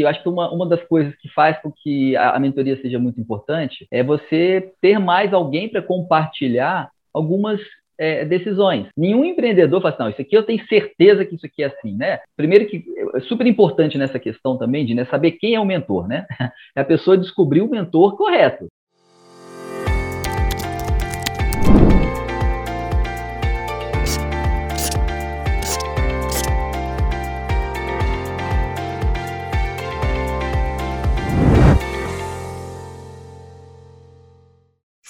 eu acho que uma, uma das coisas que faz com que a, a mentoria seja muito importante é você ter mais alguém para compartilhar algumas é, decisões. Nenhum empreendedor fala assim, não, isso aqui eu tenho certeza que isso aqui é assim, né? Primeiro que é super importante nessa questão também de né, saber quem é o mentor, né? É a pessoa descobrir o mentor correto.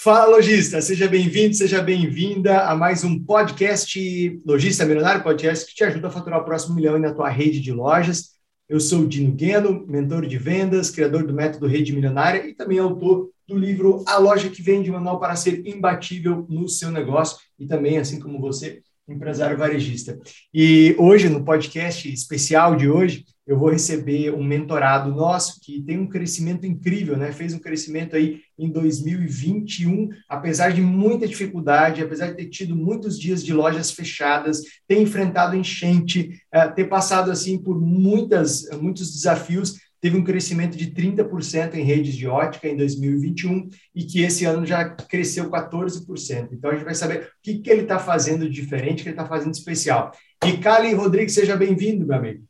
Fala, lojista! Seja bem-vindo, seja bem-vinda a mais um podcast Lojista Milionário, podcast que te ajuda a faturar o próximo milhão na tua rede de lojas. Eu sou o Dino Gueno, mentor de vendas, criador do método Rede Milionária e também autor do livro A Loja que Vende, manual para ser imbatível no seu negócio e também, assim como você, empresário varejista. E hoje, no podcast especial de hoje, eu vou receber um mentorado nosso que tem um crescimento incrível, né? Fez um crescimento aí em 2021, apesar de muita dificuldade, apesar de ter tido muitos dias de lojas fechadas, ter enfrentado enchente, eh, ter passado assim por muitas muitos desafios, teve um crescimento de 30% em redes de ótica em 2021 e que esse ano já cresceu 14%. Então a gente vai saber o que, que ele está fazendo de diferente, o que ele está fazendo de especial. E Cali Rodrigues, seja bem-vindo, meu amigo.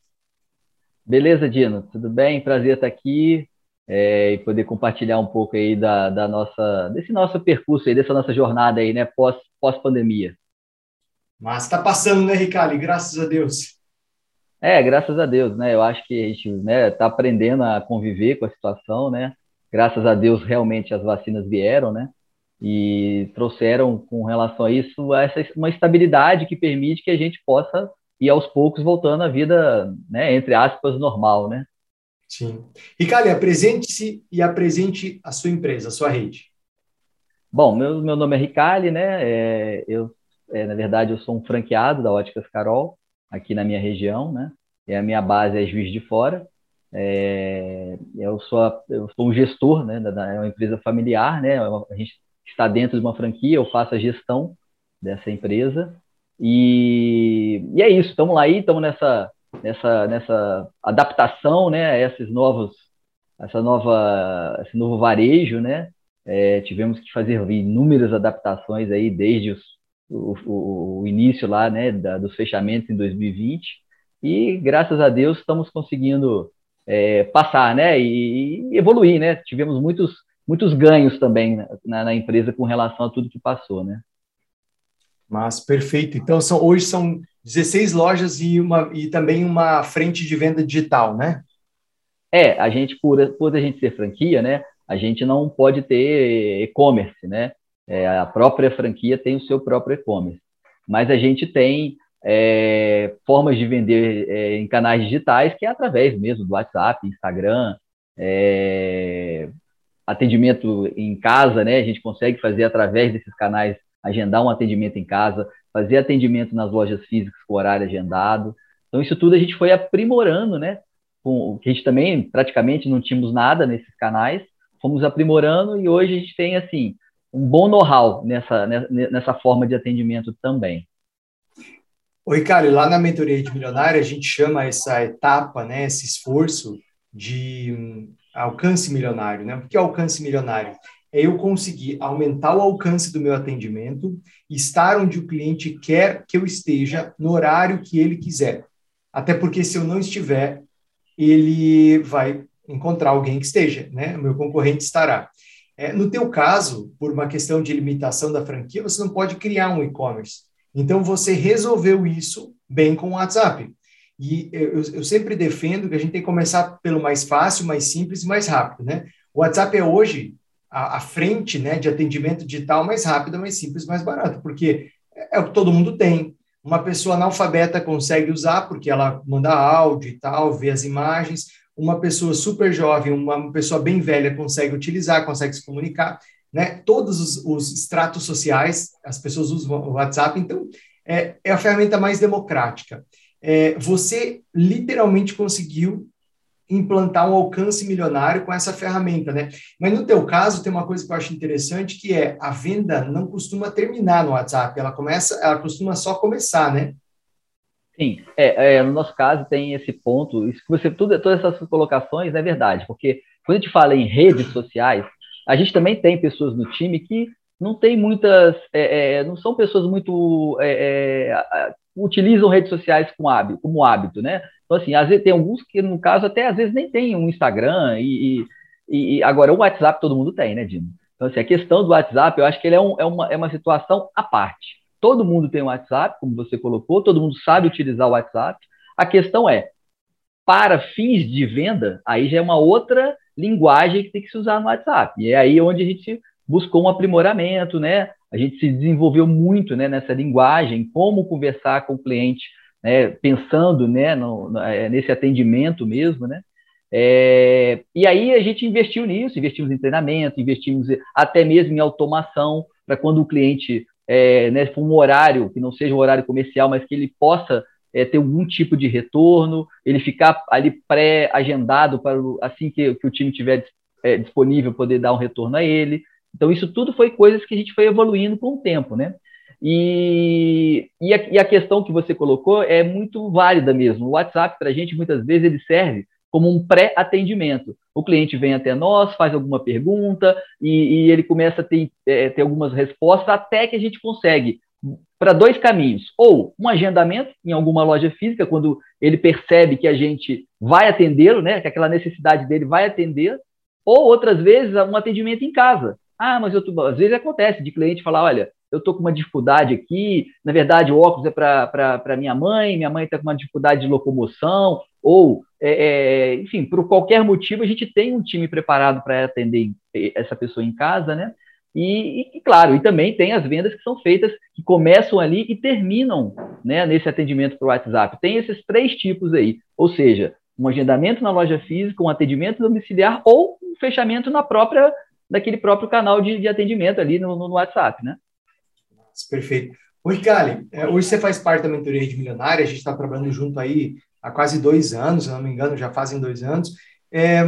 Beleza, Dino, tudo bem? Prazer estar aqui é, e poder compartilhar um pouco aí da, da, nossa, desse nosso percurso aí, dessa nossa jornada aí, né, pós, pós-pandemia. Mas está passando, né, Ricardo? Graças a Deus. É, graças a Deus, né? Eu acho que a gente né, está aprendendo a conviver com a situação, né? Graças a Deus, realmente as vacinas vieram, né? E trouxeram, com relação a isso, essa, uma estabilidade que permite que a gente possa e aos poucos voltando à vida, né, entre aspas, normal, né? Sim. Ricardo, apresente-se e apresente a sua empresa, a sua rede. Bom, meu, meu nome é Ricali, né? É, eu, é, na verdade, eu sou um franqueado da Óticas Carol, aqui na minha região, né? E a minha base é Juiz de Fora. É, eu, sou a, eu sou um gestor, né? Da, da, é uma empresa familiar, né? A gente está dentro de uma franquia, eu faço a gestão dessa empresa. E, e é isso, estamos lá aí, estamos nessa, nessa, nessa adaptação, né, a esses novos, essa nova, esse novo varejo, né, é, tivemos que fazer inúmeras adaptações aí desde os, o, o, o, início lá, né, da, dos fechamentos em 2020 e graças a Deus estamos conseguindo é, passar, né, e, e, evoluir, né, tivemos muitos, muitos ganhos também na, na empresa com relação a tudo que passou, né. Mas perfeito. Então são hoje são 16 lojas e uma e também uma frente de venda digital, né? É, a gente por por a gente ser franquia, né? A gente não pode ter e-commerce, né? É, a própria franquia tem o seu próprio e-commerce, mas a gente tem é, formas de vender é, em canais digitais que é através mesmo do WhatsApp, Instagram, é, atendimento em casa, né? A gente consegue fazer através desses canais agendar um atendimento em casa, fazer atendimento nas lojas físicas com horário agendado. Então, isso tudo a gente foi aprimorando, né? Com, que a gente também praticamente não tínhamos nada nesses canais, fomos aprimorando e hoje a gente tem, assim, um bom know-how nessa, nessa forma de atendimento também. Oi, Ricardo, lá na mentoria de milionário a gente chama essa etapa, né, esse esforço de hum, alcance milionário, né? O que é alcance milionário? É eu conseguir aumentar o alcance do meu atendimento, estar onde o cliente quer que eu esteja, no horário que ele quiser. Até porque se eu não estiver, ele vai encontrar alguém que esteja, né? O meu concorrente estará. É, no teu caso, por uma questão de limitação da franquia, você não pode criar um e-commerce. Então, você resolveu isso bem com o WhatsApp. E eu, eu, sempre defendo que a gente tem que começar pelo mais fácil, mais simples e mais rápido, né? O WhatsApp é hoje a, a frente né, de atendimento digital mais rápida, mais simples, mais barato, porque é, é o que todo mundo tem. Uma pessoa analfabeta consegue usar, porque ela manda áudio e tal, vê as imagens. Uma pessoa super jovem, uma pessoa bem velha consegue utilizar, consegue se comunicar. Né? Todos os, os estratos sociais, as pessoas usam o WhatsApp, então é, é a ferramenta mais democrática. É, você literalmente conseguiu implantar um alcance milionário com essa ferramenta, né? Mas no teu caso tem uma coisa que eu acho interessante que é a venda não costuma terminar no WhatsApp, ela começa, ela costuma só começar, né? Sim, é, é, no nosso caso tem esse ponto, isso que você, tudo, todas essas colocações é verdade, porque quando a gente fala em redes sociais, a gente também tem pessoas no time que não tem muitas, é, é, não são pessoas muito é, é, utilizam redes sociais com hábito, como hábito, né? Então assim, às vezes tem alguns que no caso até às vezes nem tem um Instagram e, e, e agora o WhatsApp todo mundo tem, né, Dino? Então assim, a questão do WhatsApp, eu acho que ele é, um, é, uma, é uma situação à parte. Todo mundo tem o WhatsApp, como você colocou, todo mundo sabe utilizar o WhatsApp. A questão é, para fins de venda, aí já é uma outra linguagem que tem que se usar no WhatsApp. E é aí onde a gente buscou um aprimoramento, né? A gente se desenvolveu muito né, nessa linguagem, como conversar com o cliente, né, pensando né, no, é, nesse atendimento mesmo, né? É, e aí a gente investiu nisso, investimos em treinamento, investimos até mesmo em automação, para quando o cliente é, né, for um horário que não seja um horário comercial, mas que ele possa é, ter algum tipo de retorno, ele ficar ali pré-agendado para assim que, que, o time tiver é, disponível poder dar um retorno a ele. Então isso tudo foi coisas que a gente foi evoluindo com o tempo, né? E, e, a, e a questão que você colocou é muito válida mesmo. O WhatsApp para a gente muitas vezes ele serve como um pré-atendimento. O cliente vem até nós, faz alguma pergunta e, e ele começa a ter, é, ter algumas respostas até que a gente consegue para dois caminhos. Ou um agendamento em alguma loja física, quando ele percebe que a gente vai atendê-lo, né, que aquela necessidade dele vai atender, ou outras vezes um atendimento em casa. Ah, mas eu tô, às vezes acontece de cliente falar, olha, eu estou com uma dificuldade aqui, na verdade o óculos é para minha mãe, minha mãe está com uma dificuldade de locomoção, ou, é, é, enfim, por qualquer motivo, a gente tem um time preparado para atender essa pessoa em casa, né? E, e, claro, e também tem as vendas que são feitas, que começam ali e terminam né, nesse atendimento para o WhatsApp. Tem esses três tipos aí, ou seja, um agendamento na loja física, um atendimento domiciliar ou um fechamento na própria, daquele próprio canal de, de atendimento ali no, no, WhatsApp, né? Perfeito. O Ricali, é, hoje você faz parte da mentoria de milionária, a gente está trabalhando junto aí há quase dois anos, se não me engano, já fazem dois anos. É,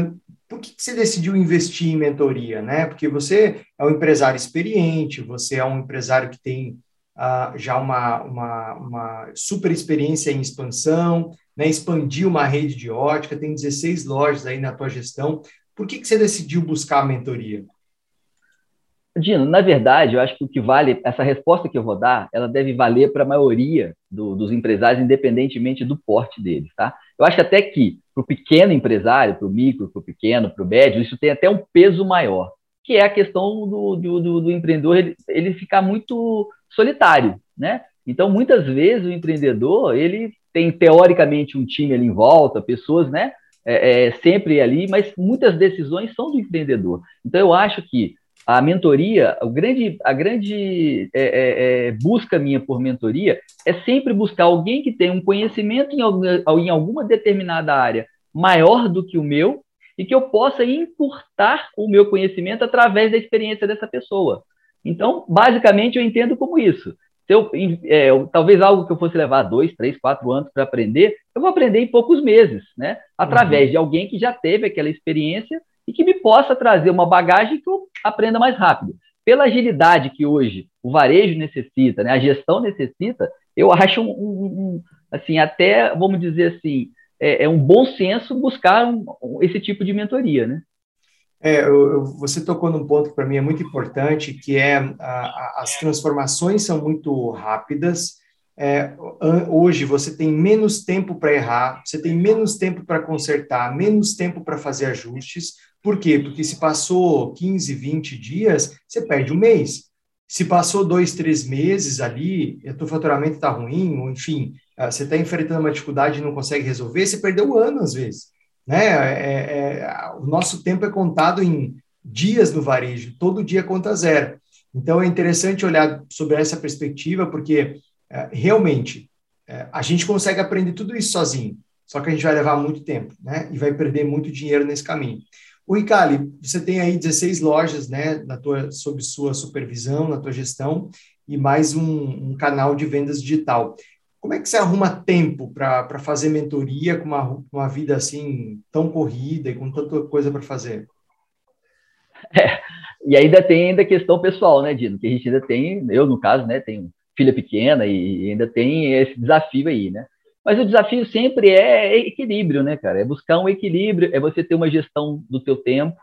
por que, você decidiu investir em mentoria, né? Porque você é um empresário experiente, você é um empresário que tem uh, já uma, uma, uma, super experiência em expansão, né? Expandiu uma rede de ótica, tem 16 lojas aí na tua gestão. Por que, que você decidiu buscar a mentoria? Dino, na verdade, eu acho que o que vale, essa resposta que eu vou dar, ela deve valer para a maioria do, dos empresários, independentemente do porte deles, tá? Eu acho até que para o pequeno empresário, para o micro, para o pequeno, para o médio, isso tem até um peso maior, que é a questão do, do, do, do empreendedor ele, ele ficar muito solitário, né? Então, muitas vezes o empreendedor ele tem teoricamente um time ali em volta, pessoas, né? É, é, sempre ali, mas muitas decisões são do empreendedor. Então, eu acho que a mentoria, o grande, a grande é, é, é, busca minha por mentoria é sempre buscar alguém que tenha um conhecimento em, em alguma determinada área maior do que o meu e que eu possa encurtar o meu conhecimento através da experiência dessa pessoa. Então, basicamente, eu entendo como isso. Se eu, é, talvez algo que eu fosse levar dois, três, quatro anos para aprender, eu vou aprender em poucos meses, né? Através uhum. de alguém que já teve aquela experiência e que me possa trazer uma bagagem que eu aprenda mais rápido. Pela agilidade que hoje o varejo necessita, né, a gestão necessita, eu acho um, um, um assim, até, vamos dizer assim, é, é um bom senso buscar um, esse tipo de mentoria, né? É, eu, eu, você tocou num ponto que para mim é muito importante, que é a, a, as transformações são muito rápidas. É, hoje você tem menos tempo para errar, você tem menos tempo para consertar, menos tempo para fazer ajustes. Por quê? Porque se passou 15, 20 dias, você perde um mês. Se passou dois, três meses ali, o teu faturamento está ruim, ou enfim, ah, você está enfrentando uma dificuldade e não consegue resolver, você perdeu um ano às vezes. Né? É, é, o nosso tempo é contado em dias no varejo, todo dia conta zero. Então é interessante olhar sobre essa perspectiva, porque é, realmente é, a gente consegue aprender tudo isso sozinho, só que a gente vai levar muito tempo, né? E vai perder muito dinheiro nesse caminho. O Icali, você tem aí 16 lojas, né, na tua, sob sua supervisão, na tua gestão, e mais um, um canal de vendas digital. Como é que você arruma tempo para fazer mentoria com uma, uma vida assim tão corrida e com tanta coisa para fazer? É, e ainda tem ainda a questão pessoal, né, Dino? Que a gente ainda tem, eu no caso, né, tenho filha pequena e ainda tem esse desafio aí, né? Mas o desafio sempre é equilíbrio, né, cara? É buscar um equilíbrio, é você ter uma gestão do teu tempo,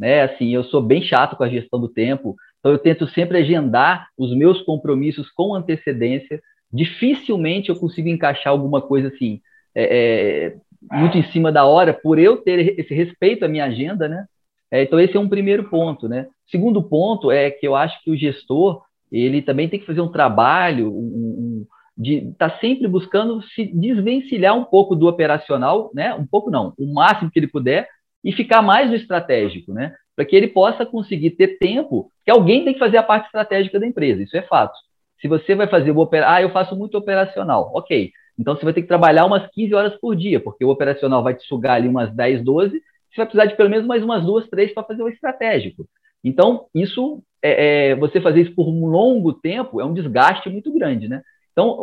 né? Assim, eu sou bem chato com a gestão do tempo, então eu tento sempre agendar os meus compromissos com antecedência. Dificilmente eu consigo encaixar alguma coisa assim, é, é, muito em cima da hora, por eu ter esse respeito à minha agenda, né? É, então esse é um primeiro ponto, né? Segundo ponto é que eu acho que o gestor ele também tem que fazer um trabalho, um, um de estar tá sempre buscando se desvencilhar um pouco do operacional, né? Um pouco não, o máximo que ele puder e ficar mais no estratégico, né? Para que ele possa conseguir ter tempo, que alguém tem que fazer a parte estratégica da empresa, isso é fato. Se você vai fazer o operacional, ah, eu faço muito operacional, ok. Então você vai ter que trabalhar umas 15 horas por dia, porque o operacional vai te sugar ali umas 10, 12, você vai precisar de pelo menos mais umas duas, três para fazer o estratégico. Então, isso, é, é, você fazer isso por um longo tempo é um desgaste muito grande, né? Então,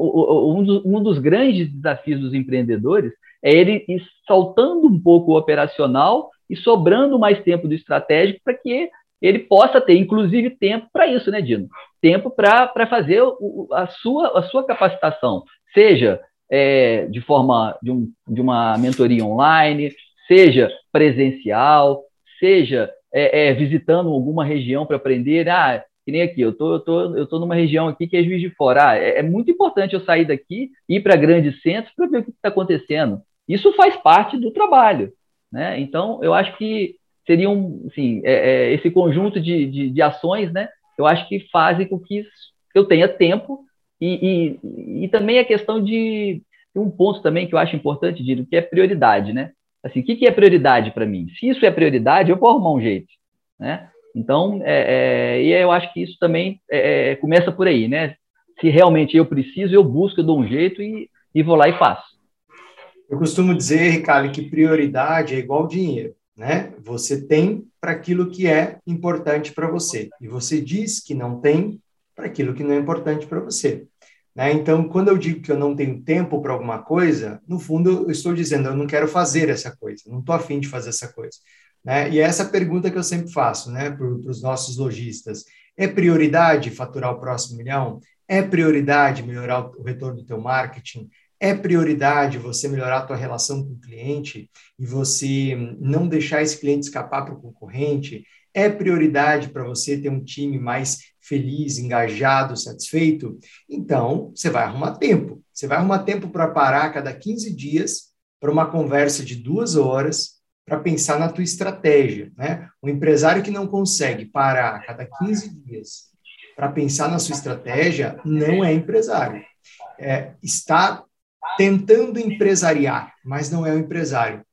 um dos grandes desafios dos empreendedores é ele ir saltando um pouco o operacional e sobrando mais tempo do estratégico para que ele possa ter, inclusive, tempo para isso, né, Dino? Tempo para fazer o, a, sua, a sua capacitação, seja é, de forma de, um, de uma mentoria online, seja presencial, seja é, é, visitando alguma região para aprender. Ah, que nem aqui, eu tô, eu tô, eu tô numa região aqui que é Juiz de Fora. Ah, é, é muito importante eu sair daqui, ir para grandes centros para ver o que está acontecendo. Isso faz parte do trabalho, né? Então, eu acho que seria um, assim, é, é, esse conjunto de, de, de, ações, né? Eu acho que fazem com que eu tenha tempo e, e, e também a questão de um ponto também que eu acho importante, Dino, que é prioridade, né? Assim, o que, que é prioridade para mim? Se isso é prioridade, eu vou arrumar um jeito, né? Então, é, é, e eu acho que isso também é, é, começa por aí, né? Se realmente eu preciso, eu busco, eu dou um jeito e, e vou lá e faço. Eu costumo dizer, Ricardo, que prioridade é igual dinheiro, né? Você tem para aquilo que é importante para você e você diz que não tem para aquilo que não é importante para você. Né? Então, quando eu digo que eu não tenho tempo para alguma coisa, no fundo eu estou dizendo eu não quero fazer essa coisa, não estou afim de fazer essa coisa. Né? E é essa pergunta que eu sempre faço né, para os nossos lojistas. É prioridade faturar o próximo milhão? É prioridade melhorar o retorno do teu marketing? É prioridade você melhorar a tua relação com o cliente e você não deixar esse cliente escapar para o concorrente? É prioridade para você ter um time mais feliz, engajado, satisfeito? Então, você vai arrumar tempo. Você vai arrumar tempo para parar a cada 15 dias para uma conversa de duas horas para pensar na tua estratégia. Né? O empresário que não consegue parar a cada 15 dias para pensar na sua estratégia não é empresário. É, está tentando empresariar, mas não é um empresário.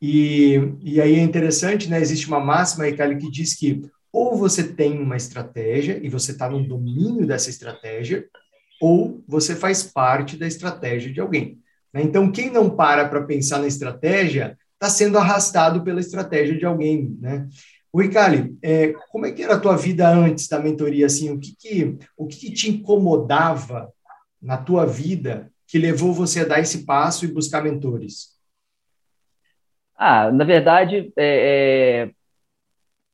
E, e aí é interessante, né? Existe uma máxima, Ricardo, que diz que ou você tem uma estratégia e você está no domínio dessa estratégia, ou você faz parte da estratégia de alguém. Né? Então, quem não para para pensar na estratégia está sendo arrastado pela estratégia de alguém, né? O Ricali, é, como é que era a tua vida antes da mentoria? Assim, o que, que o que, que, te incomodava na tua vida que levou você a dar esse passo e buscar mentores? Ah, na verdade, é, é,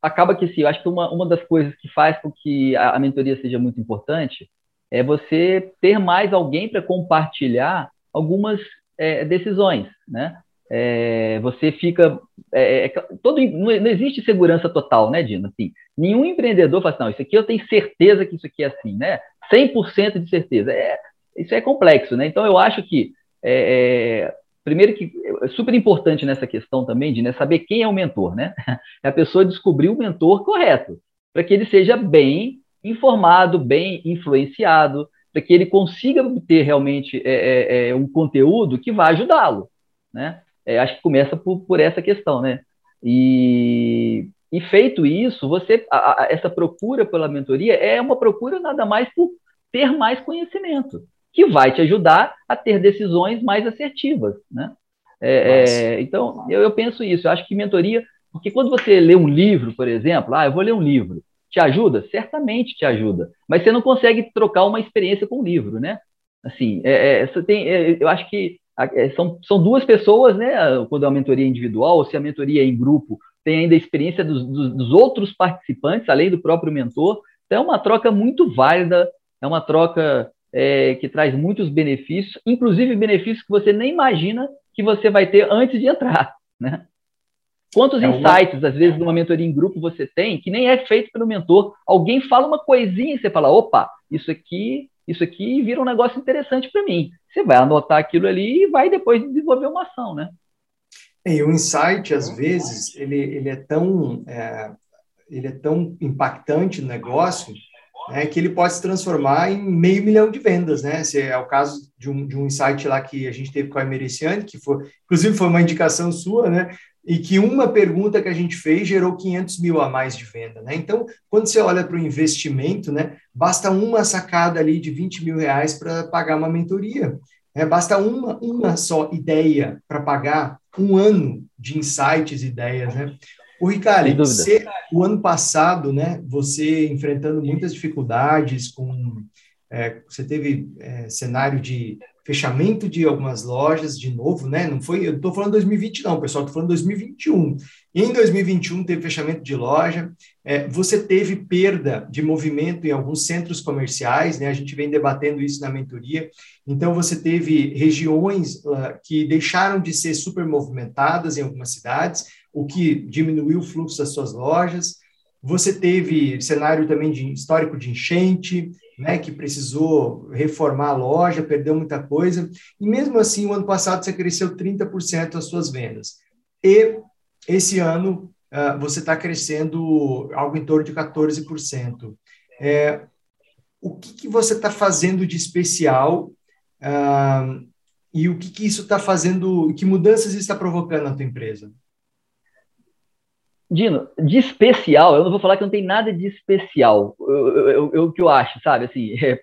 acaba que sim. Eu acho que uma, uma das coisas que faz com que a, a mentoria seja muito importante é você ter mais alguém para compartilhar algumas é, decisões, né? é, você fica. É, é todo, não, existe segurança total, né, Dino? Assim, nenhum empreendedor fala assim, não, isso aqui eu tenho certeza que isso aqui é assim, né? 100% de certeza. É, isso é complexo, né? Então, eu acho que, é, é, primeiro que é super importante nessa questão também, de né, saber quem é o mentor, né? É a pessoa descobrir o mentor correto, para que ele seja bem informado, bem influenciado, para que ele consiga ter realmente é, é, um conteúdo que vai ajudá-lo, né? É, acho que começa por, por essa questão, né? E, e feito isso, você a, a, essa procura pela mentoria é uma procura nada mais por ter mais conhecimento, que vai te ajudar a ter decisões mais assertivas, né? É, é, então, eu, eu penso isso. Eu acho que mentoria, porque quando você lê um livro, por exemplo, ah, eu vou ler um livro, te ajuda? Certamente te ajuda, mas você não consegue trocar uma experiência com o livro, né? Assim, é, é, tem, é, eu acho que é, são, são duas pessoas, né? Quando é uma mentoria individual, ou se a mentoria é em grupo, tem ainda a experiência dos, dos, dos outros participantes, além do próprio mentor. Então, é uma troca muito válida, é uma troca é, que traz muitos benefícios, inclusive benefícios que você nem imagina que você vai ter antes de entrar, né? Quantos é insights, às vezes, numa mentoria em grupo você tem, que nem é feito pelo mentor. Alguém fala uma coisinha e você fala, opa, isso aqui, isso aqui vira um negócio interessante para mim. Você vai anotar aquilo ali e vai depois desenvolver uma ação, né? E o insight, às vezes, ele, ele, é tão, é, ele é tão impactante no negócio né, que ele pode se transformar em meio milhão de vendas, né? Esse é o caso de um, de um insight lá que a gente teve com a Emericiane, que foi, inclusive foi uma indicação sua, né? E que uma pergunta que a gente fez gerou 500 mil a mais de venda, né? Então, quando você olha para o investimento, né? Basta uma sacada ali de 20 mil reais para pagar uma mentoria. Né? Basta uma, uma só ideia para pagar um ano de insights, ideias, né? O Ricardo, você, o ano passado, né, você enfrentando muitas dificuldades com, é, você teve é, cenário de fechamento de algumas lojas de novo, né? Não foi, eu estou falando 2020 não, pessoal, estou falando 2021. Em 2021 teve fechamento de loja, é, você teve perda de movimento em alguns centros comerciais, né? A gente vem debatendo isso na mentoria. Então você teve regiões uh, que deixaram de ser super movimentadas em algumas cidades, o que diminuiu o fluxo das suas lojas. Você teve cenário também de histórico de enchente, né, que precisou reformar a loja, perdeu muita coisa, e mesmo assim, o ano passado você cresceu 30% as suas vendas. E esse ano uh, você está crescendo algo em torno de 14%. É, o que, que você está fazendo de especial uh, e o que, que isso está fazendo, que mudanças está provocando na tua empresa? Dino, de especial, eu não vou falar que não tem nada de especial. O que eu acho, sabe? Assim, é,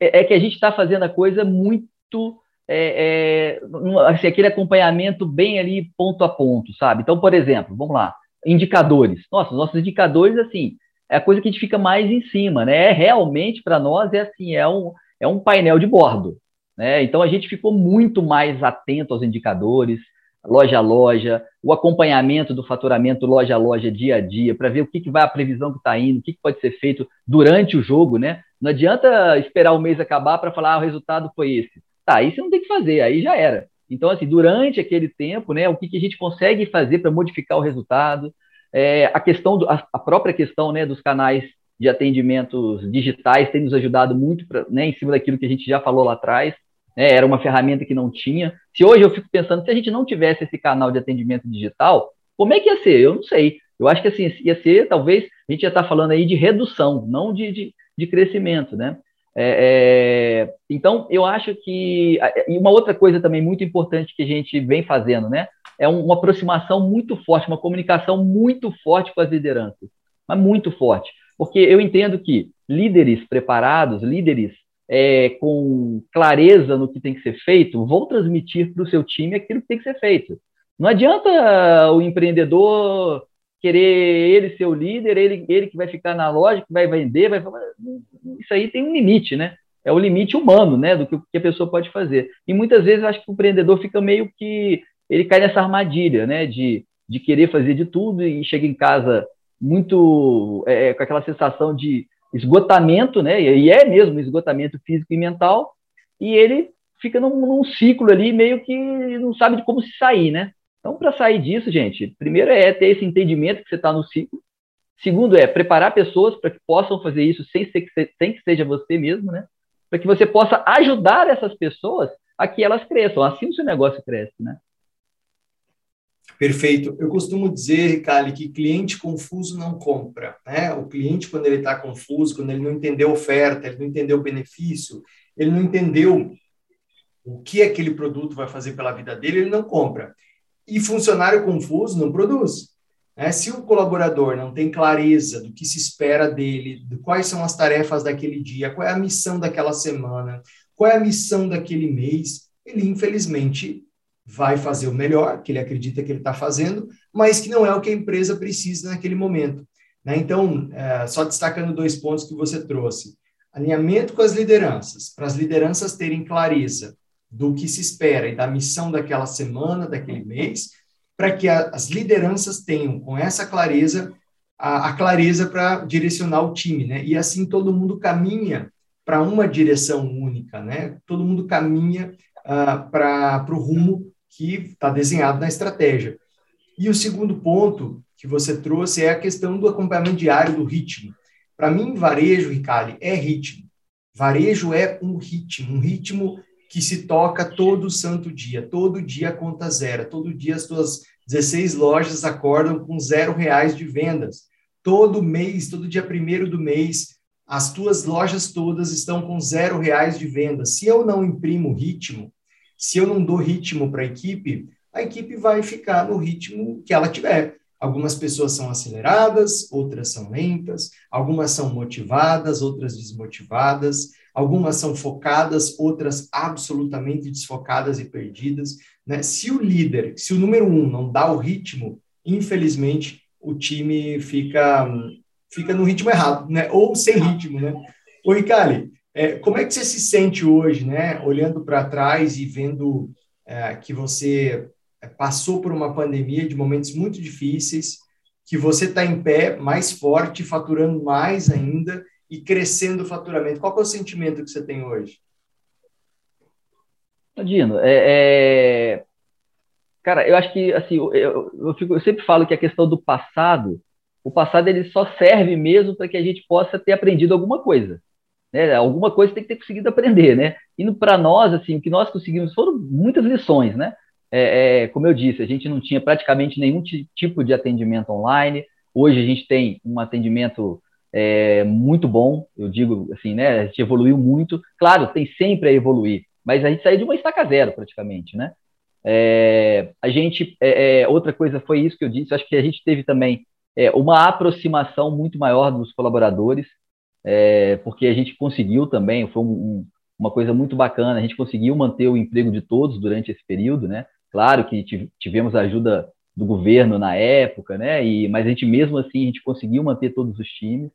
é, é que a gente está fazendo a coisa muito. É, é, assim, aquele acompanhamento bem ali ponto a ponto, sabe? Então, por exemplo, vamos lá, indicadores. Nossa, os nossos indicadores, assim, é a coisa que a gente fica mais em cima, né? É realmente, para nós, é assim, é um, é um painel de bordo. Né? Então, a gente ficou muito mais atento aos indicadores, loja a loja, o acompanhamento do faturamento loja a loja, dia a dia, para ver o que, que vai a previsão que está indo, o que, que pode ser feito durante o jogo, né? Não adianta esperar o mês acabar para falar ah, o resultado foi esse. Tá, você não tem que fazer, aí já era. Então, assim, durante aquele tempo, né, o que, que a gente consegue fazer para modificar o resultado, é, a questão, do, a, a, própria questão né, dos canais de atendimentos digitais tem nos ajudado muito pra, né, em cima daquilo que a gente já falou lá atrás né, era uma ferramenta que não tinha. Se hoje eu fico pensando, se a gente não tivesse esse canal de atendimento digital, como é que ia ser? Eu não sei. Eu acho que assim, ia ser, talvez, a gente já está falando aí de redução, não de, de, de crescimento, né? É, é, então, eu acho que. E uma outra coisa também muito importante que a gente vem fazendo, né? É uma aproximação muito forte, uma comunicação muito forte com as lideranças, mas muito forte. Porque eu entendo que líderes preparados, líderes é, com clareza no que tem que ser feito, vão transmitir para o seu time aquilo que tem que ser feito. Não adianta o empreendedor querer ele ser o líder, ele, ele que vai ficar na loja, que vai vender, vai isso aí tem um limite, né? É o limite humano, né, do que, que a pessoa pode fazer. E muitas vezes eu acho que o empreendedor fica meio que ele cai nessa armadilha, né, de, de querer fazer de tudo e chega em casa muito é, com aquela sensação de esgotamento, né? E é mesmo esgotamento físico e mental, e ele fica num, num ciclo ali meio que não sabe de como se sair, né? Então, para sair disso, gente, primeiro é ter esse entendimento que você está no ciclo. Segundo é preparar pessoas para que possam fazer isso sem, ser, sem que seja você mesmo, né? Para que você possa ajudar essas pessoas a que elas cresçam. Assim o seu negócio cresce, né? Perfeito. Eu costumo dizer, Ricardo, que cliente confuso não compra. Né? O cliente, quando ele está confuso, quando ele não entendeu a oferta, ele não entendeu o benefício, ele não entendeu o que aquele produto vai fazer pela vida dele, ele não compra. E funcionário confuso não produz. Né? Se o colaborador não tem clareza do que se espera dele, de quais são as tarefas daquele dia, qual é a missão daquela semana, qual é a missão daquele mês, ele infelizmente vai fazer o melhor, que ele acredita que ele está fazendo, mas que não é o que a empresa precisa naquele momento. Né? Então, é, só destacando dois pontos que você trouxe. Alinhamento com as lideranças, para as lideranças terem clareza do que se espera e da missão daquela semana, daquele mês, para que a, as lideranças tenham, com essa clareza, a, a clareza para direcionar o time, né? E assim todo mundo caminha para uma direção única, né? Todo mundo caminha uh, para o rumo que está desenhado na estratégia. E o segundo ponto que você trouxe é a questão do acompanhamento diário do ritmo. Para mim, varejo, Ricardo, é ritmo. Varejo é um ritmo, um ritmo que se toca todo santo dia. Todo dia conta zero. Todo dia as suas 16 lojas acordam com zero reais de vendas. Todo mês, todo dia primeiro do mês, as tuas lojas todas estão com zero reais de vendas. Se eu não imprimo ritmo, se eu não dou ritmo para a equipe, a equipe vai ficar no ritmo que ela tiver. Algumas pessoas são aceleradas, outras são lentas, algumas são motivadas, outras desmotivadas, algumas são focadas, outras absolutamente desfocadas e perdidas. Né? Se o líder, se o número um não dá o ritmo, infelizmente o time fica fica no ritmo errado, né? Ou sem ritmo, né? Oi, Kali, é, como é que você se sente hoje, né? Olhando para trás e vendo é, que você é, passou por uma pandemia de momentos muito difíceis, que você está em pé, mais forte, faturando mais ainda e crescendo o faturamento. Qual é o sentimento que você tem hoje? Dino, é, é, cara, eu acho que assim, eu, eu, fico, eu, sempre falo que a questão do passado, o passado ele só serve mesmo para que a gente possa ter aprendido alguma coisa. Né? Alguma coisa tem que ter conseguido aprender, né? E para nós, assim, o que nós conseguimos foram muitas lições, né? é, é, como eu disse, a gente não tinha praticamente nenhum tipo de atendimento online. Hoje a gente tem um atendimento é, muito bom, eu digo assim, né? A gente evoluiu muito. Claro, tem sempre a evoluir, mas a gente saiu de uma estaca zero praticamente, né? É, a gente, é, é, outra coisa foi isso que eu disse. Acho que a gente teve também é, uma aproximação muito maior dos colaboradores, porque a gente conseguiu também. Foi um, um, uma coisa muito bacana. A gente conseguiu manter o emprego de todos durante esse período, né? Claro que tivemos a ajuda do governo na época, né? E, mas a gente mesmo assim a gente conseguiu manter todos os times.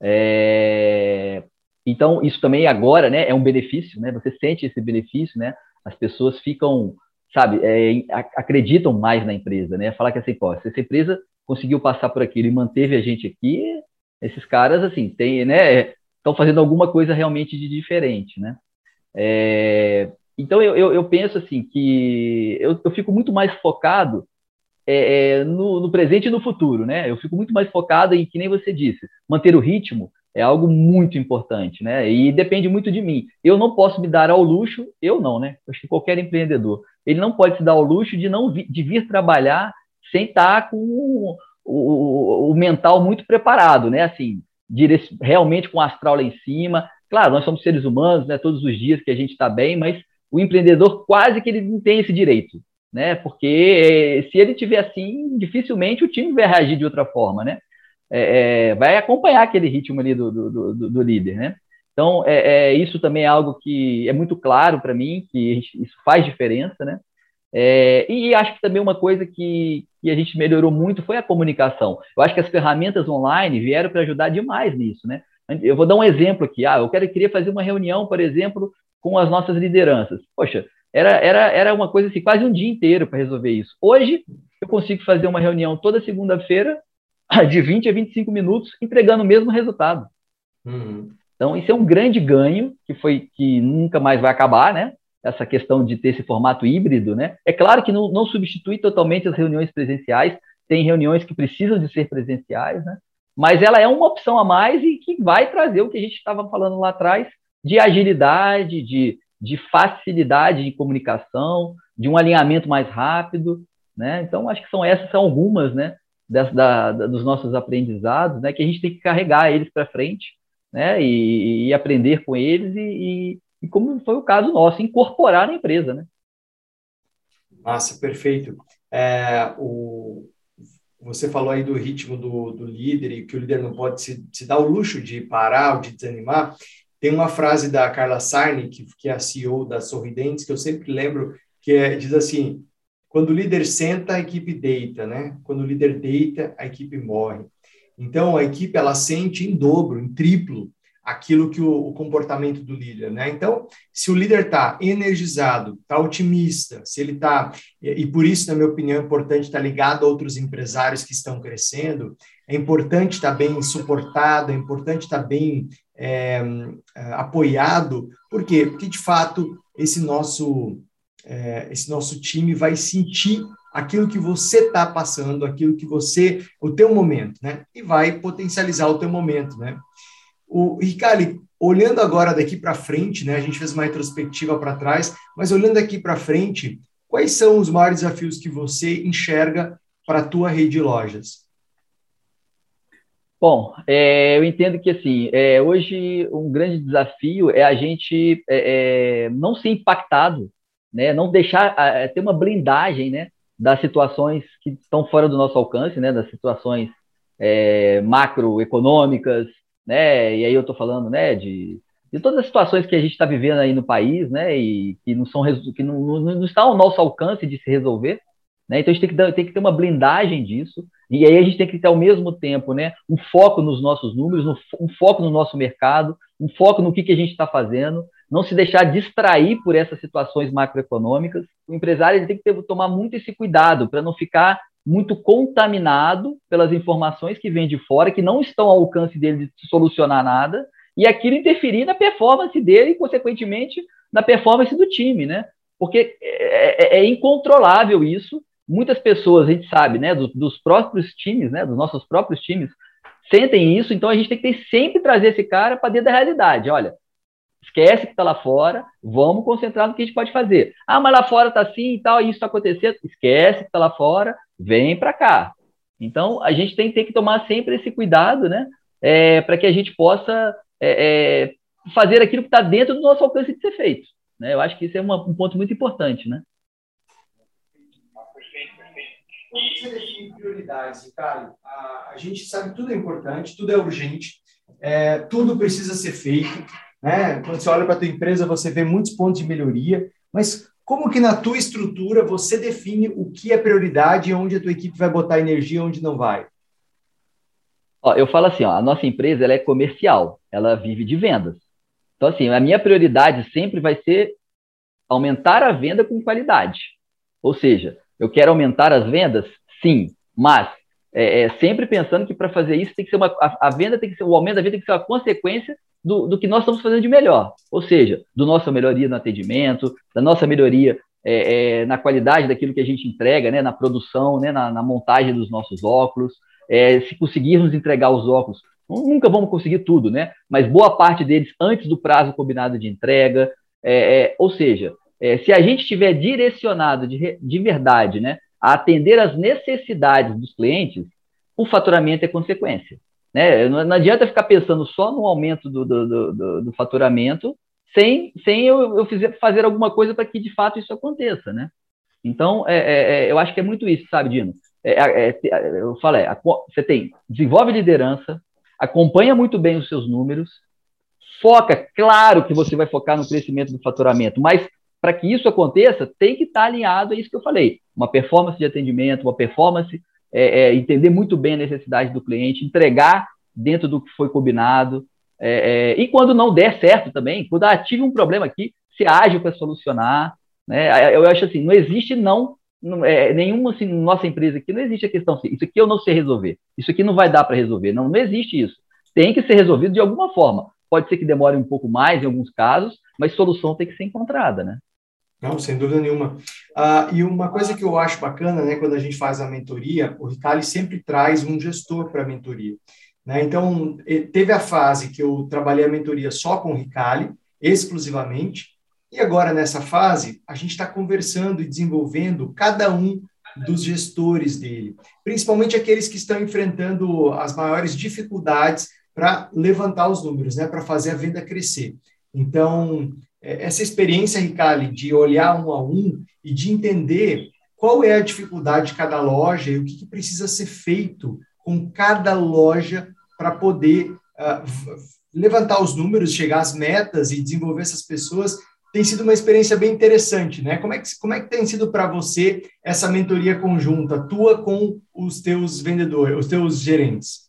É, então isso também agora, né? É um benefício, né? Você sente esse benefício, né? As pessoas ficam, sabe, é, acreditam mais na empresa, né? Falar que assim, pô, se essa empresa conseguiu passar por aquilo e manteve a gente aqui, esses caras assim tem, né? Estão fazendo alguma coisa realmente de diferente, né? É, então, eu, eu, eu, penso assim que eu, eu fico muito mais focado é, é, no, no, presente e no futuro, né? Eu fico muito mais focado em, que nem você disse, manter o ritmo é algo muito importante, né? E depende muito de mim. Eu não posso me dar ao luxo, eu não, né? Acho que qualquer empreendedor, ele não pode se dar ao luxo de não vi, de vir trabalhar sem estar com o, o, mental muito preparado, né? Assim, realmente com o astral lá em cima. Claro, nós somos seres humanos, né? Todos os dias que a gente está bem, mas o empreendedor quase que ele não tem esse direito, né? Porque eh, se ele tiver assim, dificilmente o time vai reagir de outra forma, né? É, é, vai acompanhar aquele ritmo ali do, do, do, do líder, né? Então, é, é, isso também é algo que é muito claro para mim, que gente, isso faz diferença, né? É, e acho que também uma coisa que, que a gente melhorou muito foi a comunicação. Eu acho que as ferramentas online vieram para ajudar demais nisso, né? Eu vou dar um exemplo aqui. Ah, eu quero, queria fazer uma reunião, por exemplo, com as nossas lideranças. Poxa, era, era, era uma coisa assim, quase um dia inteiro para resolver isso. Hoje, eu consigo fazer uma reunião toda segunda-feira, de 20 a 25 minutos, entregando o mesmo resultado. Uhum. Então, isso é um grande ganho, que foi que nunca mais vai acabar, né? Essa questão de ter esse formato híbrido, né? É claro que não, não substitui totalmente as reuniões presenciais, tem reuniões que precisam de ser presenciais, né? Mas ela é uma opção a mais e que vai trazer o que a gente estava falando lá atrás, de agilidade, de, de facilidade de comunicação, de um alinhamento mais rápido, né? Então, acho que são essas são algumas, né, das, da, dos nossos aprendizados, né, que a gente tem que carregar eles para frente, né, e, e, aprender com eles e, e, e, como foi o caso nosso, incorporar na empresa, né? Massa, perfeito. É, o, você falou aí do ritmo do, do líder e que o líder não pode se, se dar o luxo de parar ou de desanimar. Tem uma frase da Carla Sarni, que, que é a CEO da Sorridentes, que eu sempre lembro, que é, diz assim, quando o líder senta, a equipe deita, né? Quando o líder deita, a equipe morre. Então, a equipe, ela sente em dobro, em triplo, aquilo que o, o comportamento do líder, né? Então, se o líder está energizado, está otimista, se ele está, e, e, por isso, na minha opinião, é importante estar tá ligado a outros empresários que estão crescendo, é importante estar tá bem suportado, é importante estar tá bem é, apoiado. Por quê? Porque, de fato, esse nosso, é, esse nosso time vai sentir aquilo que você está passando, aquilo que você, o teu momento, né? E vai potencializar o teu momento, né? O Ricardo, olhando agora daqui para frente, né? A gente fez uma retrospectiva para trás, mas olhando daqui para frente, quais são os maiores desafios que você enxerga para a tua rede de lojas? Bom, é, eu entendo que assim, é, hoje um grande desafio é a gente é, é não ser impactado, né, não deixar é, ter uma blindagem, né, das situações que estão fora do nosso alcance, né, das situações é, macroeconômicas, né, e aí eu estou falando, né, de, de todas as situações que a gente está vivendo aí no país, né, e que não são que não, não, não está ao nosso alcance de se resolver, né? Então a gente tem que, tem que ter uma blindagem disso, e aí a gente tem que ter ao mesmo tempo né, um foco nos nossos números, um foco no nosso mercado, um foco no que, que a gente está fazendo, não se deixar distrair por essas situações macroeconômicas. O empresário tem que ter, tomar muito esse cuidado para não ficar muito contaminado pelas informações que vêm de fora, que não estão ao alcance dele de solucionar nada, e aquilo interferir na performance dele e, consequentemente, na performance do time, né? Porque é, é, é incontrolável isso, muitas pessoas, a gente sabe, né, dos, dos próprios times, né, dos nossos próprios times, sentem isso, então a gente tem que ter, sempre trazer esse cara para dentro da realidade. Olha, esquece que está lá fora, vamos concentrar no que a gente pode fazer. Ah, mas lá fora está assim e tal, isso está acontecendo. Esquece que está lá fora, vem para cá. Então, a gente tem, tem, que tomar sempre esse cuidado, né, é, para que a gente possa é, é, fazer aquilo que está dentro do nosso alcance de ser feito. Né? Eu acho que isso é uma, um ponto muito importante, né? Como você define prioridades, Ricardo? A, a, gente sabe que tudo é importante, tudo é urgente, é, tudo precisa ser feito. Né? Quando você olha para a tua empresa, você vê muitos pontos de melhoria, mas como que na tua estrutura você define o que é prioridade e onde a tua equipe vai botar energia e onde não vai? Ó, eu falo assim, ó, a nossa empresa ela é comercial, ela vive de vendas. Então, assim, a minha prioridade sempre vai ser aumentar a venda com qualidade. Ou seja, eu quero aumentar as vendas? Sim, mas é, é, sempre pensando que para fazer isso tem que ser uma a, a, venda tem que ser o aumento da venda tem que ser uma consequência do, do que nós estamos fazendo de melhor, ou seja, do nossa melhoria no atendimento, da nossa melhoria é, é, na qualidade daquilo que a gente entrega, né, na produção, né, na, na montagem dos nossos óculos. É, se conseguirmos entregar os óculos, nunca vamos conseguir tudo, né? Mas boa parte deles antes do prazo combinado de entrega. É, é, ou seja, é, se a gente estiver direcionado de, de verdade né, a atender as necessidades dos clientes, o faturamento é consequência. Né? Não, não adianta ficar pensando só no aumento do, do, do, do faturamento sem, sem eu, eu fizer, fazer alguma coisa para que de fato isso aconteça. Né? Então, é, é, é eu acho que é muito isso, sabe, Dino? É, é, é eu falei, você tem, desenvolve liderança, acompanha muito bem os seus números, foca, claro que você vai focar no crescimento do faturamento, mas para que isso aconteça, tem que estar alinhado a isso que eu falei. Uma performance de atendimento, uma performance, é, é, entender muito bem a necessidade do cliente, entregar dentro do que foi combinado. É, é e quando não der certo também, quando ah, tive um problema aqui, se ágil para solucionar. Né? Eu acho assim, não existe não, não é, nenhuma assim, nossa empresa aqui, não existe a questão assim, isso aqui eu não sei resolver, isso aqui não vai dar para resolver. Não, não existe isso. Tem que ser resolvido de alguma forma. Pode ser que demore um pouco mais em alguns casos, mas solução tem que ser encontrada, né? Não, sem dúvida nenhuma. Ah, e uma coisa que eu acho bacana, né, quando a gente faz a mentoria, o Ricali sempre traz um gestor para a mentoria. Né? Então, teve a fase que eu trabalhei a mentoria só com o Ricali, exclusivamente, e agora nessa fase, a gente está conversando e desenvolvendo cada um dos gestores dele, principalmente aqueles que estão enfrentando as maiores dificuldades para levantar os números, né, para fazer a venda crescer. Então, essa experiência, Ricardo, de olhar um a um e de entender qual é a dificuldade de cada loja e o que, que precisa ser feito com cada loja para poder uh, levantar os números, chegar às metas e desenvolver essas pessoas, tem sido uma experiência bem interessante, né? Como é que, como é que tem sido para você essa mentoria conjunta, tua com os teus vendedores, os teus gerentes?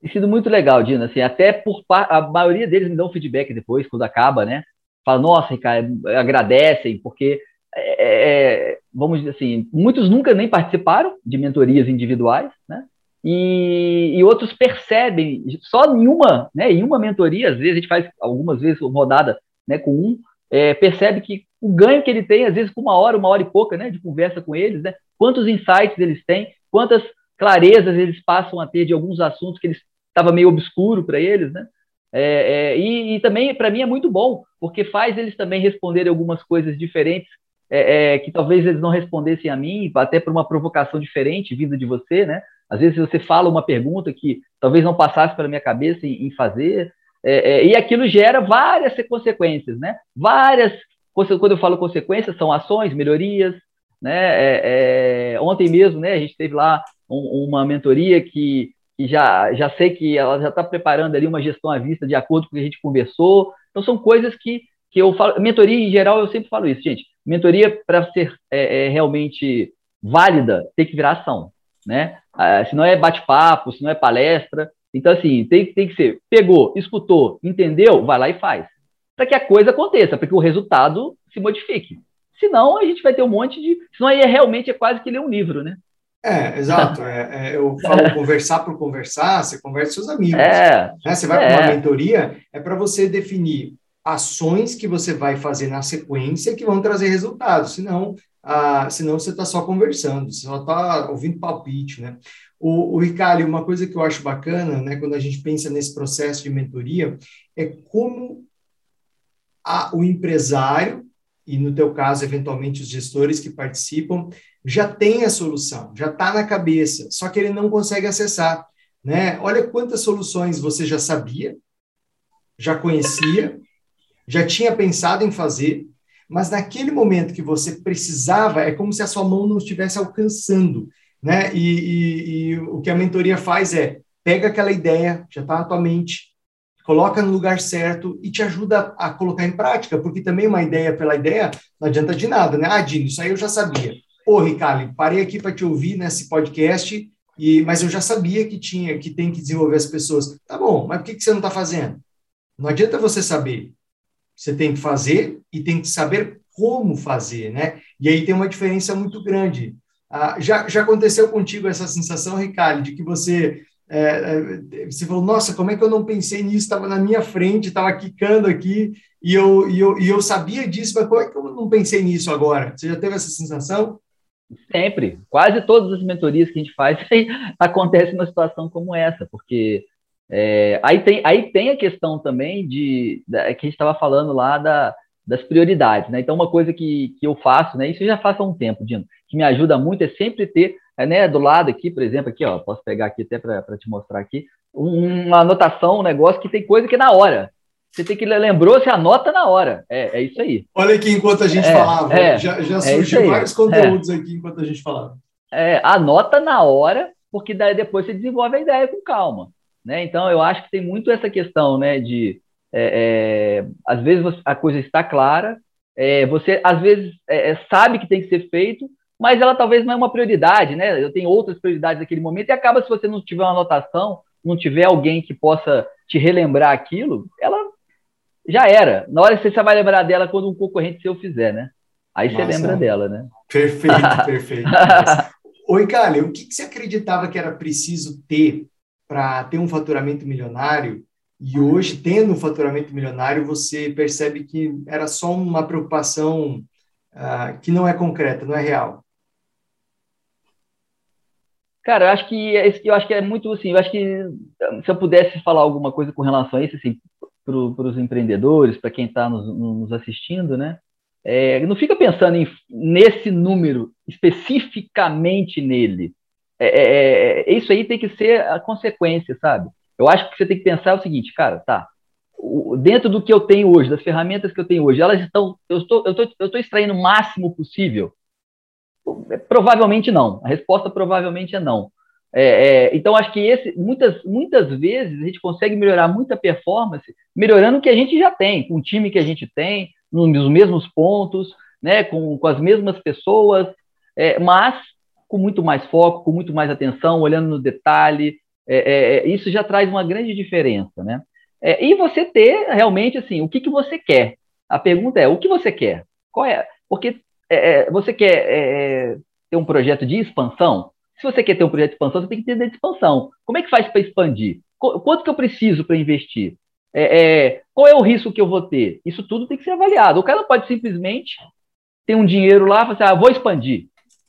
Tem sido muito legal, Dina, assim, até por a maioria deles me dão feedback depois, quando acaba, né? Fala, nossa, Ricardo, agradecem, porque, é, é, é, vamos dizer assim, muitos nunca nem participaram de mentorias individuais, né? e, e, outros percebem, só em uma, né, em uma mentoria, às vezes a gente faz algumas vezes rodada né, com um, é, percebe que o ganho que ele tem, às vezes com uma hora, uma hora e pouca né, de conversa com eles, né, quantos insights eles têm, quantas clarezas eles passam a ter de alguns assuntos que eles estava meio obscuro para eles, né? É, é, e, e, também para mim é muito bom, porque faz eles também responderem algumas coisas diferentes é, é que talvez eles não respondessem a mim, até por uma provocação diferente vinda de você, né? Às vezes você fala uma pergunta que talvez não passasse pela minha cabeça em, em fazer, é, é, e aquilo gera várias consequências, né? Várias, quando eu falo consequências, são ações, melhorias, né? Ontem mesmo, né, a gente teve lá um, uma mentoria que, que, já, já sei que ela já está preparando ali uma gestão à vista de acordo com o que a gente conversou. Então, são coisas que, que eu falo. Mentoria, em geral, eu sempre falo isso, gente. Mentoria, para ser é, realmente válida, tem que virar ação né? Ah, se não é bate-papo, se não é palestra. Então, assim, tem, tem que ser, pegou, escutou, entendeu, vai lá e faz. Para que a coisa aconteça, para que o resultado se modifique. Senão, a gente vai ter um monte de. Senão, aí é, realmente é quase que ler um livro, né? É, exato. É, é, eu falo conversar por conversar, você conversa com seus amigos. É, né? Você vai é. para uma mentoria, é para você definir ações que você vai fazer na sequência que vão trazer resultados. Senão, ah, senão você está só conversando, você só está ouvindo palpite, né? O, o Ricardo, uma coisa que eu acho bacana, né, quando a gente pensa nesse processo de mentoria, é como a, o empresário, e no teu caso, eventualmente, os gestores que participam, já tem a solução, já está na cabeça, só que ele não consegue acessar. Né? Olha quantas soluções você já sabia, já conhecia, já tinha pensado em fazer, mas naquele momento que você precisava, é como se a sua mão não estivesse alcançando, né? E, e, e o que a mentoria faz é pega aquela ideia, já está na tua mente, coloca no lugar certo e te ajuda a colocar em prática, porque também uma ideia pela ideia não adianta de nada, né? Ah, Dino, isso aí eu já sabia. Ô, Ricardo, parei aqui para te ouvir nesse podcast, e, mas eu já sabia que tinha, que tem que desenvolver as pessoas. Tá bom, mas por que, que você não está fazendo? Não adianta você saber. Você tem que fazer e tem que saber como fazer, né? E aí tem uma diferença muito grande. Ah, já, já aconteceu contigo essa sensação, Ricardo, de que você é, é, você falou, nossa, como é que eu não pensei nisso? Estava na minha frente, estava quicando aqui, e eu, e, eu, e eu sabia disso, mas como é que eu não pensei nisso agora? Você já teve essa sensação? Sempre. Quase todas as mentorias que a gente faz acontece uma situação como essa, porque é, aí, tem, aí tem a questão também de, da, que a gente estava falando lá da, das prioridades, né? Então, uma coisa que, que eu faço, né? Isso eu já faço há um tempo, Dino, que me ajuda muito é sempre ter, é, né, do lado aqui, por exemplo, aqui, ó, posso pegar aqui até para te mostrar aqui, uma anotação, um negócio que tem coisa que é na hora. Você tem que lembrou, você anota na hora. É, é isso aí. Olha aqui enquanto a gente é, falava, é, já, já é surgiu vários conteúdos é. aqui enquanto a gente falava. É, anota na hora, porque daí depois você desenvolve a ideia com calma. Né? Então, eu acho que tem muito essa questão né, de, é, às vezes, a coisa está clara, você, às vezes, sabe que tem que ser feito, mas ela talvez não é uma prioridade, né? Eu tenho outras prioridades naquele momento, e acaba, se você não tiver uma anotação, não tiver alguém que possa te relembrar aquilo, ela já era. Na hora que você só vai lembrar dela quando um concorrente seu fizer, né? Aí Nossa, você lembra dela, né? Perfeito, perfeito. Oi, Cali, o que, que você acreditava que era preciso ter para ter um faturamento milionário, e hoje, tendo um faturamento milionário, você percebe que era só uma preocupação uh, que não é concreta, não é real. Cara, eu acho que é eu acho que é muito assim. Eu acho que se eu pudesse falar alguma coisa com relação a isso, assim, para os empreendedores, para quem está nos, nos, assistindo, né? É, não fica pensando em, nesse número especificamente nele. É, é, é, isso aí tem que ser a consequência, sabe? Eu acho que você tem que pensar o seguinte, cara, tá, dentro do que eu tenho hoje, das ferramentas que eu tenho hoje, elas estão, eu estou, eu estou, eu estou extraindo o máximo possível? Provavelmente não. A resposta provavelmente é não. É, é, então, acho que esse, muitas, muitas vezes a gente consegue melhorar muita performance melhorando o que a gente já tem, com o time que a gente tem, nos mesmos pontos, né, com, com as mesmas pessoas, é, mas com muito mais foco, com muito mais atenção, olhando no detalhe. É, é, é, isso já traz uma grande diferença, né? E você ter realmente assim, o que, que você quer? A pergunta é, o que você quer? Qual é? Porque você quer ter um projeto de expansão? Se você quer ter um projeto de expansão, você tem que ter de expansão. Como é que faz para expandir? Quanto que eu preciso para investir? É, é, qual é o risco que eu vou ter? Isso tudo tem que ser avaliado. O cara pode simplesmente ter um dinheiro lá e falar assim, ah, vou expandir.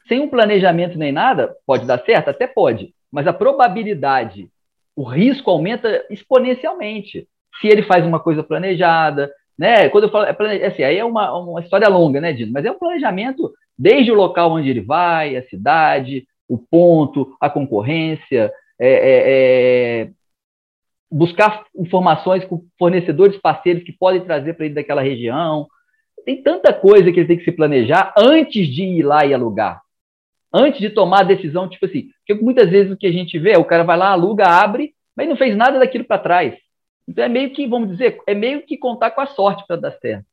Sem um planejamento nem nada, pode dar certo? Até pode. Mas a probabilidade, o risco aumenta exponencialmente. Se ele faz uma coisa planejada, né? Quando eu falo, é, assim, aí é uma, uma história longa, né, Dino? Mas é um planejamento desde o local onde ele vai, a cidade, o ponto, a concorrência, é, é, é buscar informações com fornecedores parceiros que podem trazer para ele daquela região. Tem tanta coisa que ele tem que se planejar antes de ir lá e alugar. Antes de tomar a decisão, tipo assim, porque muitas vezes o que a gente vê é o cara vai lá, aluga, abre, mas não fez nada daquilo para trás. Então é meio que, vamos dizer, é meio que contar com a sorte para dar certo.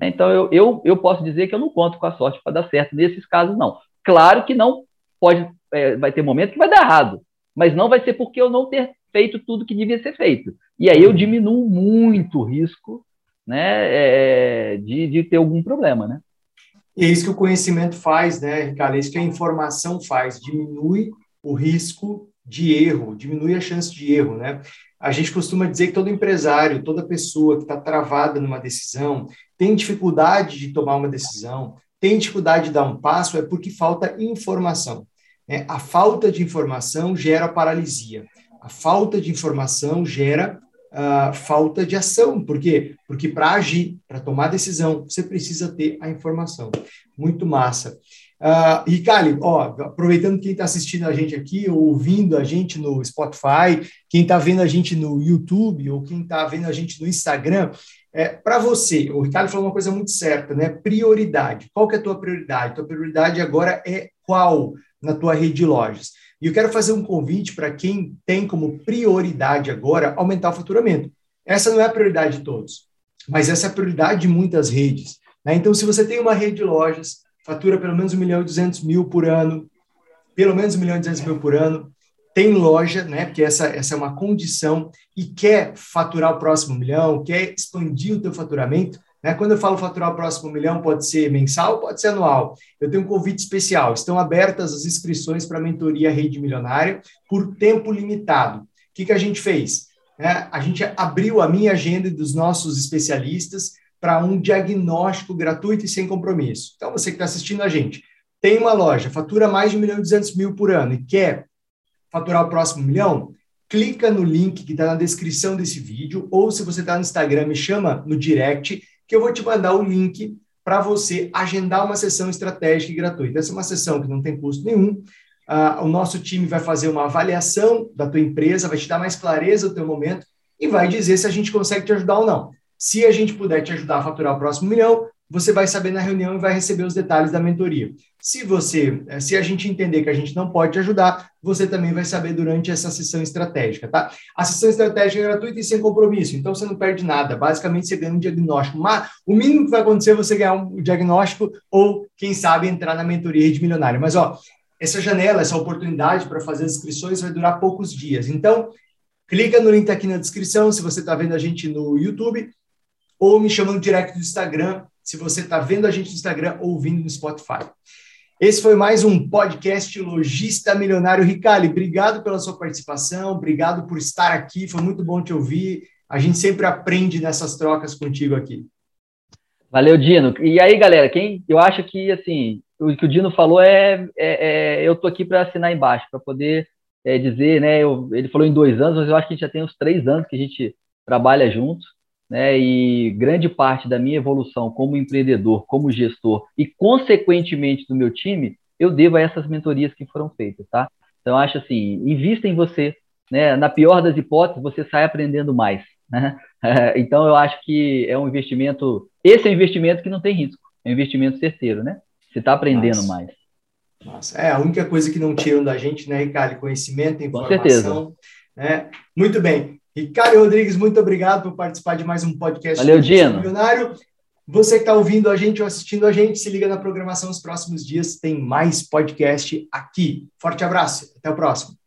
Né? Então eu, eu, eu posso dizer que eu não conto com a sorte para dar certo nesses casos, não. Claro que não pode, é, vai ter momento que vai dar errado, mas não vai ser porque eu não ter feito tudo que devia ser feito. E aí eu diminuo muito o risco né, é, de, de ter algum problema, né? E é isso que o conhecimento faz, né, Ricardo? É isso que a informação faz, diminui o risco de erro, diminui a chance de erro, né? A gente costuma dizer que todo empresário, toda pessoa que está travada numa decisão, tem dificuldade de tomar uma decisão, tem dificuldade de dar um passo, é porque falta informação. Né? A falta de informação gera paralisia. A falta de informação gera uh, falta de ação. Por quê? Porque para agir, para tomar decisão, você precisa ter a informação. Muito massa. Uh, ó, aproveitando quem está assistindo a gente aqui, ou ouvindo a gente no Spotify, quem está vendo a gente no YouTube, ou quem está vendo a gente no Instagram, é, para você, o Ricardo falou uma coisa muito certa, né? Prioridade. Qual que é a tua prioridade? Tua prioridade agora é qual na tua rede de lojas? E eu quero fazer um convite para quem tem como prioridade agora aumentar o faturamento. Essa não é a prioridade de todos, mas essa é a prioridade de muitas redes. Né? Então, se você tem uma rede de lojas, fatura pelo menos 1 milhão e 200 mil por ano, pelo menos 1 milhão e 200 mil por ano, tem loja, né, porque essa, essa é uma condição, e quer faturar o próximo milhão, quer expandir o teu faturamento, né? Quando eu falo faturar o próximo milhão, pode ser mensal, pode ser anual. Eu tenho um convite especial. Estão abertas as inscrições para a mentoria Rede Milionária por tempo limitado. O que, que a gente fez? É, a gente abriu a minha agenda e dos nossos especialistas para um diagnóstico gratuito e sem compromisso. Então, você que está assistindo a gente, tem uma loja, fatura mais de 1 milhão e 200 mil por ano e quer faturar o próximo milhão, clica no link que está na descrição desse vídeo, ou se você está no Instagram, me chama no direct que eu vou te mandar o link para você agendar uma sessão estratégica e gratuita. Essa é uma sessão que não tem custo nenhum. Uh, o nosso time vai fazer uma avaliação da tua empresa, vai te dar mais clareza do teu momento e vai dizer se a gente consegue te ajudar ou não. Se a gente puder te ajudar a faturar o próximo milhão, você vai saber na reunião e vai receber os detalhes da mentoria. Se você, eh, se a gente entender que a gente não pode te ajudar, você também vai saber durante essa sessão estratégica, tá? A sessão estratégica é gratuita e sem compromisso, então você não perde nada. Basicamente, você ganha um diagnóstico. Mas o mínimo que vai acontecer é você ganhar um diagnóstico ou, quem sabe, entrar na mentoria de milionário. Mas, ó, essa janela, essa oportunidade para fazer as inscrições vai durar poucos dias. Então, clica no link aqui na descrição se você está vendo a gente no YouTube ou me chama no direct do Instagram se você está vendo a gente no Instagram ou ouvindo no Spotify. Esse foi mais um podcast Logista Milionário. Ricali, obrigado pela sua participação, obrigado por estar aqui, foi muito bom te ouvir. A gente sempre aprende nessas trocas contigo aqui. Valeu, Dino. E aí, galera, quem eu acho que assim o que o Dino falou é, é, é eu tô aqui para assinar embaixo para poder é, dizer, né? Eu, ele falou em dois anos, mas eu acho que já tem uns três anos que a gente trabalha junto né, e grande parte da minha evolução como empreendedor, como gestor e, consequentemente, do meu time, eu devo a essas mentorias que foram feitas, tá? Então, acho assim, invista em você, né? Na pior das hipóteses, você sai aprendendo mais, né? Então, eu acho que é um investimento, esse é um investimento que não tem risco, é um investimento certeiro, né? Você está aprendendo Nossa. mais. Nossa, é a única coisa que não tiram da gente, né, Ricardo? Conhecimento, informação. Com certeza. Né? Muito bem. Ricardo Rodrigues, muito obrigado por participar de mais um podcast Valeu, Dino. Milionário. Você que está ouvindo a gente ou assistindo a gente, se liga na programação nos próximos dias, tem mais podcast aqui. Forte abraço, até o próximo.